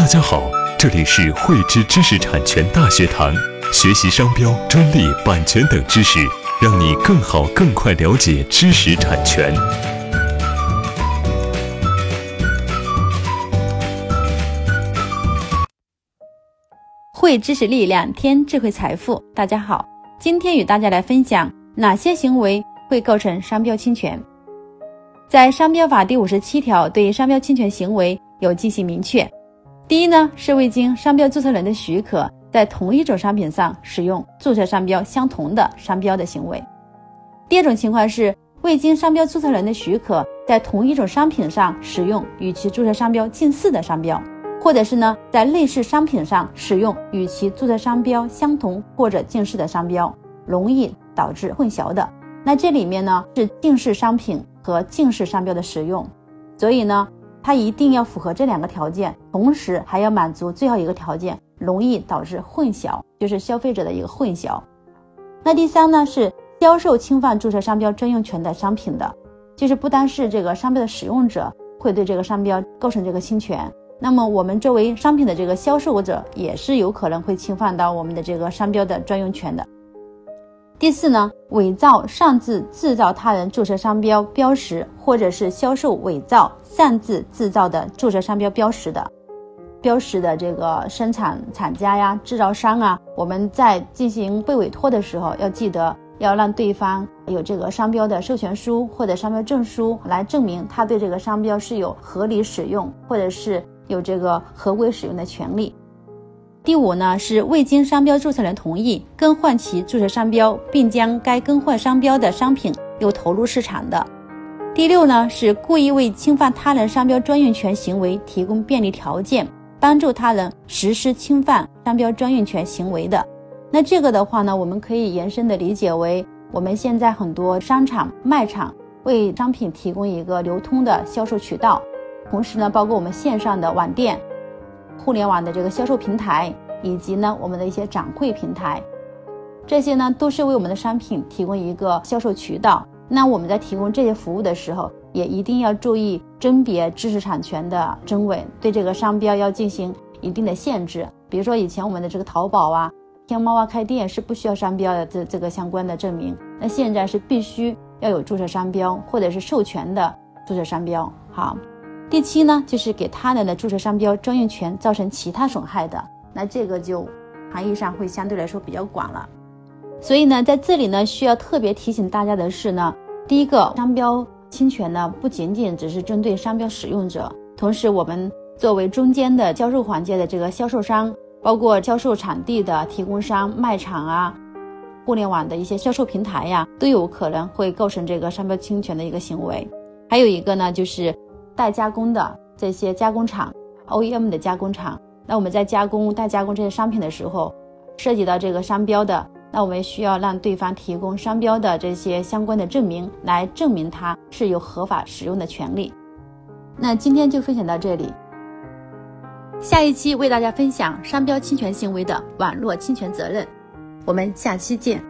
大家好，这里是汇知知识产权大学堂，学习商标、专利、版权等知识，让你更好、更快了解知识产权。汇知识力量，添智慧财富。大家好，今天与大家来分享哪些行为会构成商标侵权。在商标法第五十七条对商标侵权行为有进行明确。第一呢，是未经商标注册人的许可，在同一种商品上使用注册商标相同的商标的行为。第二种情况是未经商标注册人的许可，在同一种商品上使用与其注册商标近似的商标，或者是呢，在类似商品上使用与其注册商标相同或者近似的商标，容易导致混淆的。那这里面呢，是近似商品和近似商标的使用，所以呢。它一定要符合这两个条件，同时还要满足最后一个条件，容易导致混淆，就是消费者的一个混淆。那第三呢，是销售侵犯注册商标专用权的商品的，就是不单是这个商标的使用者会对这个商标构成这个侵权，那么我们作为商品的这个销售者也是有可能会侵犯到我们的这个商标的专用权的。第四呢，伪造、擅自制造他人注册商标标识，或者是销售伪造、擅自制造的注册商标标识的，标识的这个生产厂家呀、制造商啊，我们在进行被委托的时候，要记得要让对方有这个商标的授权书或者商标证书，来证明他对这个商标是有合理使用，或者是有这个合规使用的权利。第五呢是未经商标注册人同意更换其注册商标，并将该更换商标的商品又投入市场的。第六呢是故意为侵犯他人商标专用权行为提供便利条件，帮助他人实施侵犯商标专用权行为的。那这个的话呢，我们可以延伸的理解为，我们现在很多商场卖场为商品提供一个流通的销售渠道，同时呢，包括我们线上的网店。互联网的这个销售平台，以及呢我们的一些展会平台，这些呢都是为我们的商品提供一个销售渠道。那我们在提供这些服务的时候，也一定要注意甄别知识产权的真伪，对这个商标要进行一定的限制。比如说以前我们的这个淘宝啊、天猫啊开店是不需要商标的这这个相关的证明，那现在是必须要有注册商标或者是授权的注册商标。好。第七呢，就是给他人的注册商标专用权造成其他损害的，那这个就含义上会相对来说比较广了。所以呢，在这里呢，需要特别提醒大家的是呢，第一个，商标侵权呢，不仅仅只是针对商标使用者，同时我们作为中间的销售环节的这个销售商，包括销售场地的提供商、卖场啊，互联网的一些销售平台呀，都有可能会构成这个商标侵权的一个行为。还有一个呢，就是。代加工的这些加工厂，OEM 的加工厂，那我们在加工、代加工这些商品的时候，涉及到这个商标的，那我们需要让对方提供商标的这些相关的证明，来证明他是有合法使用的权利。那今天就分享到这里，下一期为大家分享商标侵权行为的网络侵权责任，我们下期见。